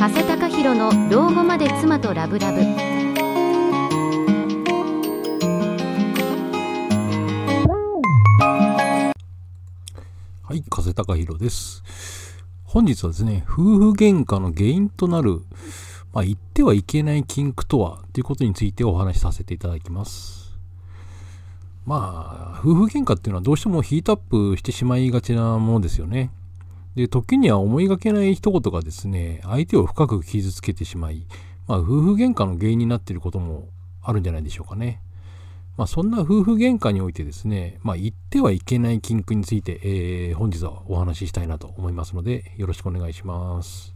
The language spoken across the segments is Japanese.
加瀬隆弘の老後まで妻とラブラブはい、風高弘です。本日はですね、夫婦喧嘩の原因となる、まあ、言ってはいけない禁句とはということについてお話しさせていただきます。まあ、夫婦喧嘩っていうのはどうしてもヒートアップしてしまいがちなものですよね。で、時には思いがけない一言がですね、相手を深く傷つけてしまい、まあ、夫婦喧嘩の原因になっていることもあるんじゃないでしょうかね。まあ、そんな夫婦喧嘩においてですね、まあ、言ってはいけない禁句について、えー本日はお話ししたいなと思いますので、よろしくお願いします。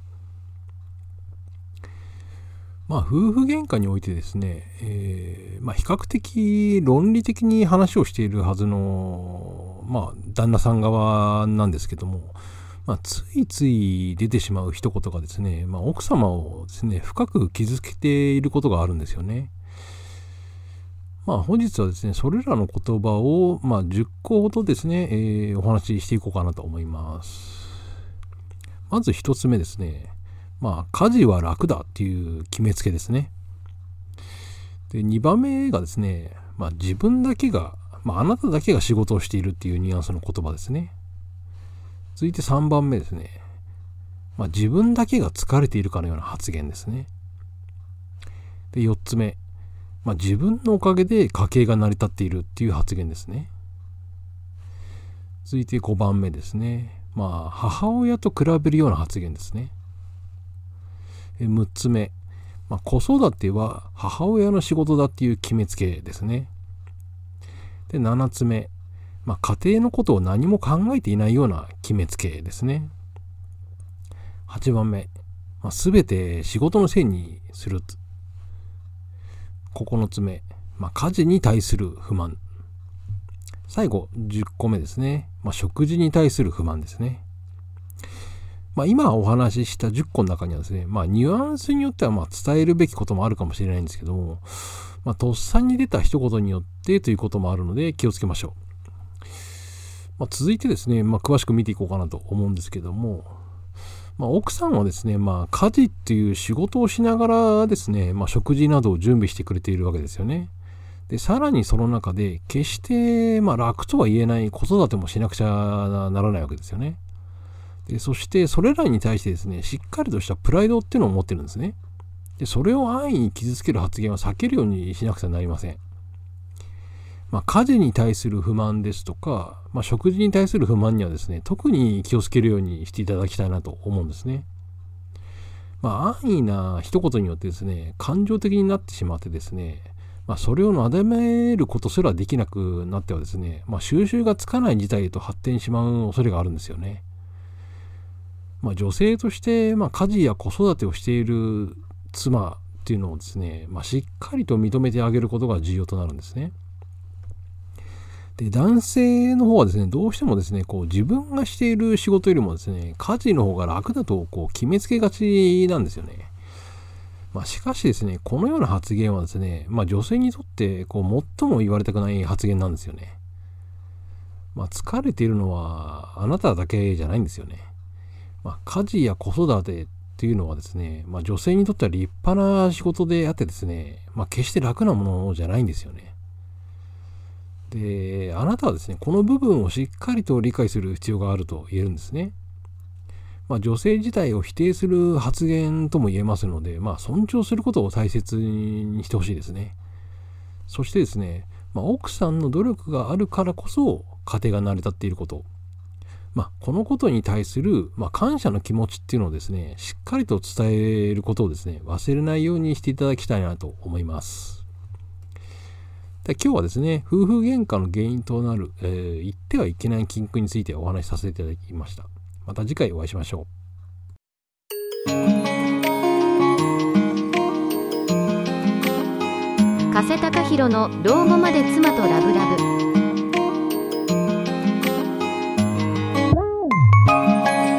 まあ、夫婦喧嘩においてですね、えーまあ、比較的論理的に話をしているはずの、まあ、旦那さん側なんですけども、まあ、ついつい出てしまう一言がですね、まあ、奥様をですね、深く傷つけていることがあるんですよね。まあ本日はですね、それらの言葉を、まあ、10個ほどですね、えーお話ししていこうかなと思います。まず一つ目ですね。まあ、家事は楽だっていう決めつけですね。で、2番目がですね、まあ自分だけが、まああなただけが仕事をしているっていうニュアンスの言葉ですね。続いて3番目ですね。まあ自分だけが疲れているかのような発言ですね。で、4つ目。まあ、自分のおかげで家計が成り立っているっていう発言ですね。続いて5番目ですね。まあ、母親と比べるような発言ですね。6つ目。まあ、子育ては母親の仕事だっていう決めつけですね。で、7つ目。まあ、家庭のことを何も考えていないような決めつけですね。8番目。まあ、全て仕事のせいにする9つ目、まあ、家事に対する不満。最後、10個目ですね。まあ、食事に対する不満ですね。まあ、今お話しした10個の中にはですね、まあ、ニュアンスによってはま伝えるべきこともあるかもしれないんですけども、まあ、とっさに出た一言によってということもあるので気をつけましょう。まあ、続いてですね、まあ、詳しく見ていこうかなと思うんですけども、まあ、奥さんはですね、まあ、家事っていう仕事をしながらですね、まあ、食事などを準備してくれているわけですよね。で、さらにその中で、決して、まあ、楽とは言えない子育てもしなくちゃならないわけですよね。で、そして、それらに対してですね、しっかりとしたプライドっていうのを持ってるんですね。で、それを安易に傷つける発言は避けるようにしなくちゃなりません。まあ、家事に対する不満ですとか、まあ、食事に対する不満にはですね、特に気をつけるようにしていただきたいなと思うんですね。まあ、安易な一言によってですね、感情的になってしまってですね、まあ、それをなだめることすらできなくなってはですね、まあ、収集がつかない事態へと発展しまう恐れがあるんですよね。まあ、女性として、まあ、家事や子育てをしている妻っていうのをですね、まあ、しっかりと認めてあげることが重要となるんですね。で、男性の方はですね、どうしてもですね、こう自分がしている仕事よりもですね、家事の方が楽だとこう決めつけがちなんですよね。まあ、しかしですね、このような発言はですね、まあ、女性にとってこう最も言われたくない発言なんですよね。まあ、疲れているのはあなただけじゃないんですよね。まあ、家事や子育てっていうのはですね、まあ、女性にとっては立派な仕事であってですね、まあ、決して楽なものじゃないんですよね。で、あなたはですね、この部分をしっかりと理解する必要があると言えるんですね。まあ、女性自体を否定する発言とも言えますので、まあ、尊重することを大切にしてほしいですね。そしてですね、まあ、奥さんの努力があるからこそ家庭が成り立っていること。まあ、このことに対する、まあ、感謝の気持ちっていうのをですね、しっかりと伝えることをですね、忘れないようにしていただきたいなと思います。で今日はですね、夫婦喧嘩の原因となる、えー言ってはいけない禁句についてお話しさせていただきました。また次回お会いしましょう加瀬隆弘の老後まで妻とラブラブ